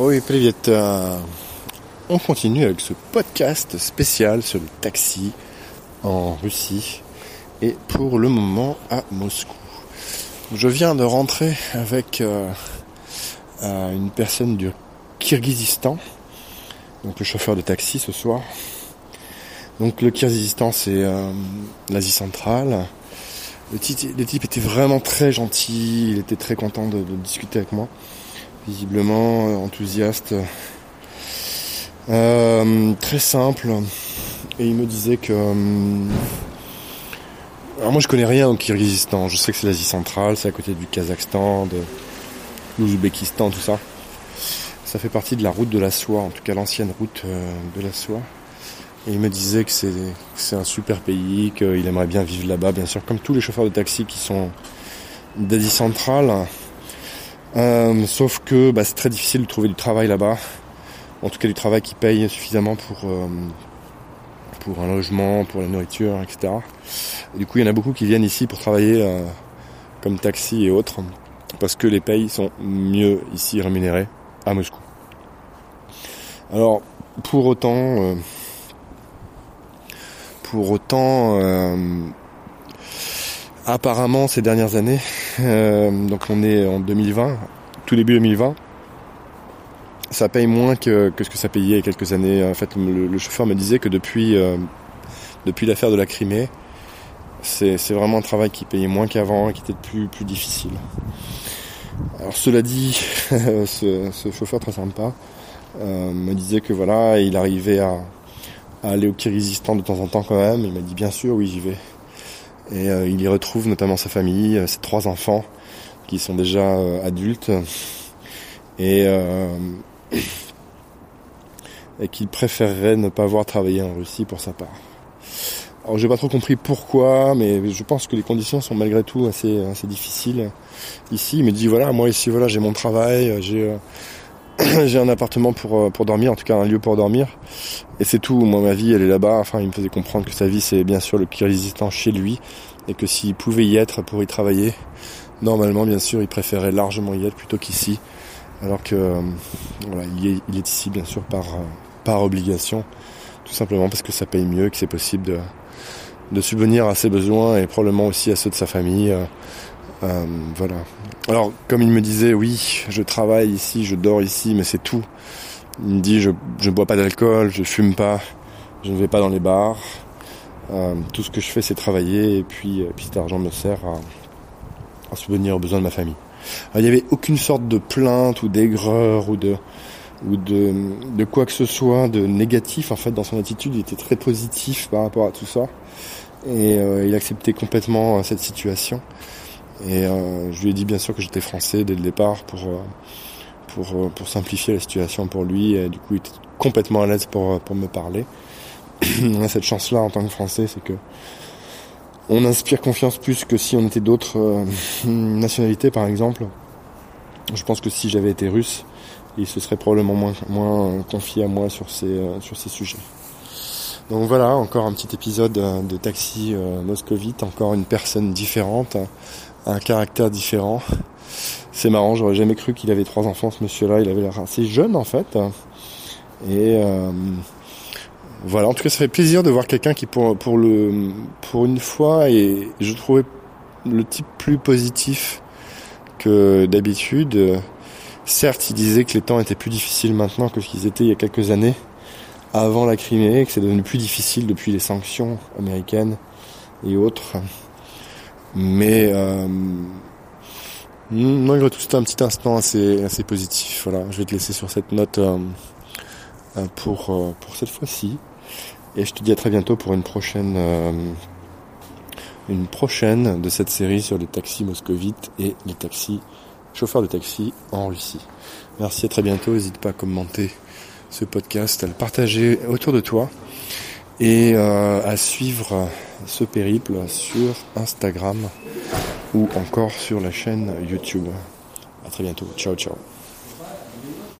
Oui, привет. Euh, on continue avec ce podcast spécial sur le taxi en Russie et pour le moment à Moscou. Je viens de rentrer avec euh, euh, une personne du Kirghizistan, donc le chauffeur de taxi ce soir. Donc le Kirghizistan c'est l'Asie centrale. Le type, était vraiment très gentil, il était très content de discuter avec moi visiblement euh, enthousiaste, euh, très simple. Et il me disait que... Euh, alors moi je connais rien au Kyrgyzstan, je sais que c'est l'Asie centrale, c'est à côté du Kazakhstan, de l'Ouzbékistan, tout ça. Ça fait partie de la route de la soie, en tout cas l'ancienne route de la soie. Et il me disait que c'est un super pays, qu'il aimerait bien vivre là-bas, bien sûr, comme tous les chauffeurs de taxi qui sont d'Asie centrale. Euh, sauf que bah, c'est très difficile de trouver du travail là-bas. En tout cas du travail qui paye suffisamment pour, euh, pour un logement, pour la nourriture, etc. du coup il y en a beaucoup qui viennent ici pour travailler euh, comme taxi et autres. Parce que les payes sont mieux ici rémunérés à Moscou. Alors pour autant pour autant apparemment ces dernières années, euh, donc on est en 2020, tout début 2020, ça paye moins que, ce que ça payait il y a quelques années. En fait, le, chauffeur me disait que depuis, euh, depuis l'affaire de la Crimée, c'est, vraiment un travail qui payait moins qu'avant et qui était plus, difficile. Alors cela dit, ce, chauffeur très sympa euh, me disait que voilà, il arrivait à, à aller au Kyrgyzstan de temps en temps quand même. Il m'a dit bien sûr, oui j'y vais. Et euh, il y retrouve notamment sa famille, euh, ses trois enfants qui sont déjà euh, adultes et, et qu'il préférerait ne pas voir travailler en Russie pour sa part. Alors j'ai pas trop compris pourquoi, mais je pense que les conditions sont malgré tout assez, assez difficiles ici. Il me dit voilà, moi ici voilà j'ai mon travail, j'ai j'ai un appartement pour, euh, pour dormir, en tout cas un lieu pour dormir. Et c'est tout. Moi, ma vie, elle est là-bas. Enfin, il me faisait comprendre que sa vie, c'est bien sûr le Kyrgyzstan chez lui. Et que s'il pouvait y être pour y travailler, normalement, bien sûr, il préférait largement y être plutôt qu'ici. Alors que, euh, voilà, il est, ici, bien sûr, par, euh, par obligation. Tout simplement parce que ça paye mieux, que c'est possible de, de subvenir à ses besoins et probablement aussi à ceux de sa famille. Voilà. Alors, comme il me disait, oui, je travaille ici, je dors ici, mais c'est tout. Il me dit, je ne bois pas d'alcool, je fume pas, je ne vais pas dans les bars. Euh, tout ce que je fais, c'est travailler, et puis, et puis cet argent me sert à, à subvenir aux besoins de ma famille. il n'y avait aucune sorte de plainte ou d'aigreur ou de ou de, quoi que ce soit de négatif en fait dans son attitude. Il était très positif par rapport à tout ça et euh, il acceptait complètement cette situation. Et euh, je lui ai dit bien sûr que j'étais français dès le départ pour, euh, pour, euh, pour simplifier la situation pour lui. Et du coup, il était complètement à l'aise pour, pour me parler. on a cette chance-là en tant que français, c'est que on inspire confiance plus que si on était d'autres nationalités, par exemple. Je pense que si j'avais été russe, il se serait probablement moins, moins confié à moi sur ces, sur ces sujets. Donc voilà, encore un petit épisode de taxi moscovite, encore une personne différente, un caractère différent. C'est marrant, j'aurais jamais cru qu'il avait trois enfants, ce monsieur-là. Il avait l'air assez jeune en fait. Et euh, voilà, en tout cas, ça fait plaisir de voir quelqu'un qui, pour, pour, le, pour une fois, et je trouvais le type plus positif que d'habitude. Certes, il disait que les temps étaient plus difficiles maintenant que ce qu'ils étaient il y a quelques années, avant la Crimée, que c'est devenu plus difficile depuis les sanctions américaines et autres. Mais euh, malgré tout, c'était un petit instant assez, assez positif. Voilà, je vais te laisser sur cette note euh, euh, pour, pour cette fois-ci. Et je te dis à très bientôt pour une prochaine, une prochaine de cette série sur les taxis moscovites et les taxis, chauffeurs de taxi en Russie. Merci, à très bientôt. N'hésite pas à commenter ce podcast, à le partager autour de toi et à suivre ce périple sur Instagram ou encore sur la chaîne YouTube. À très bientôt. Ciao ciao.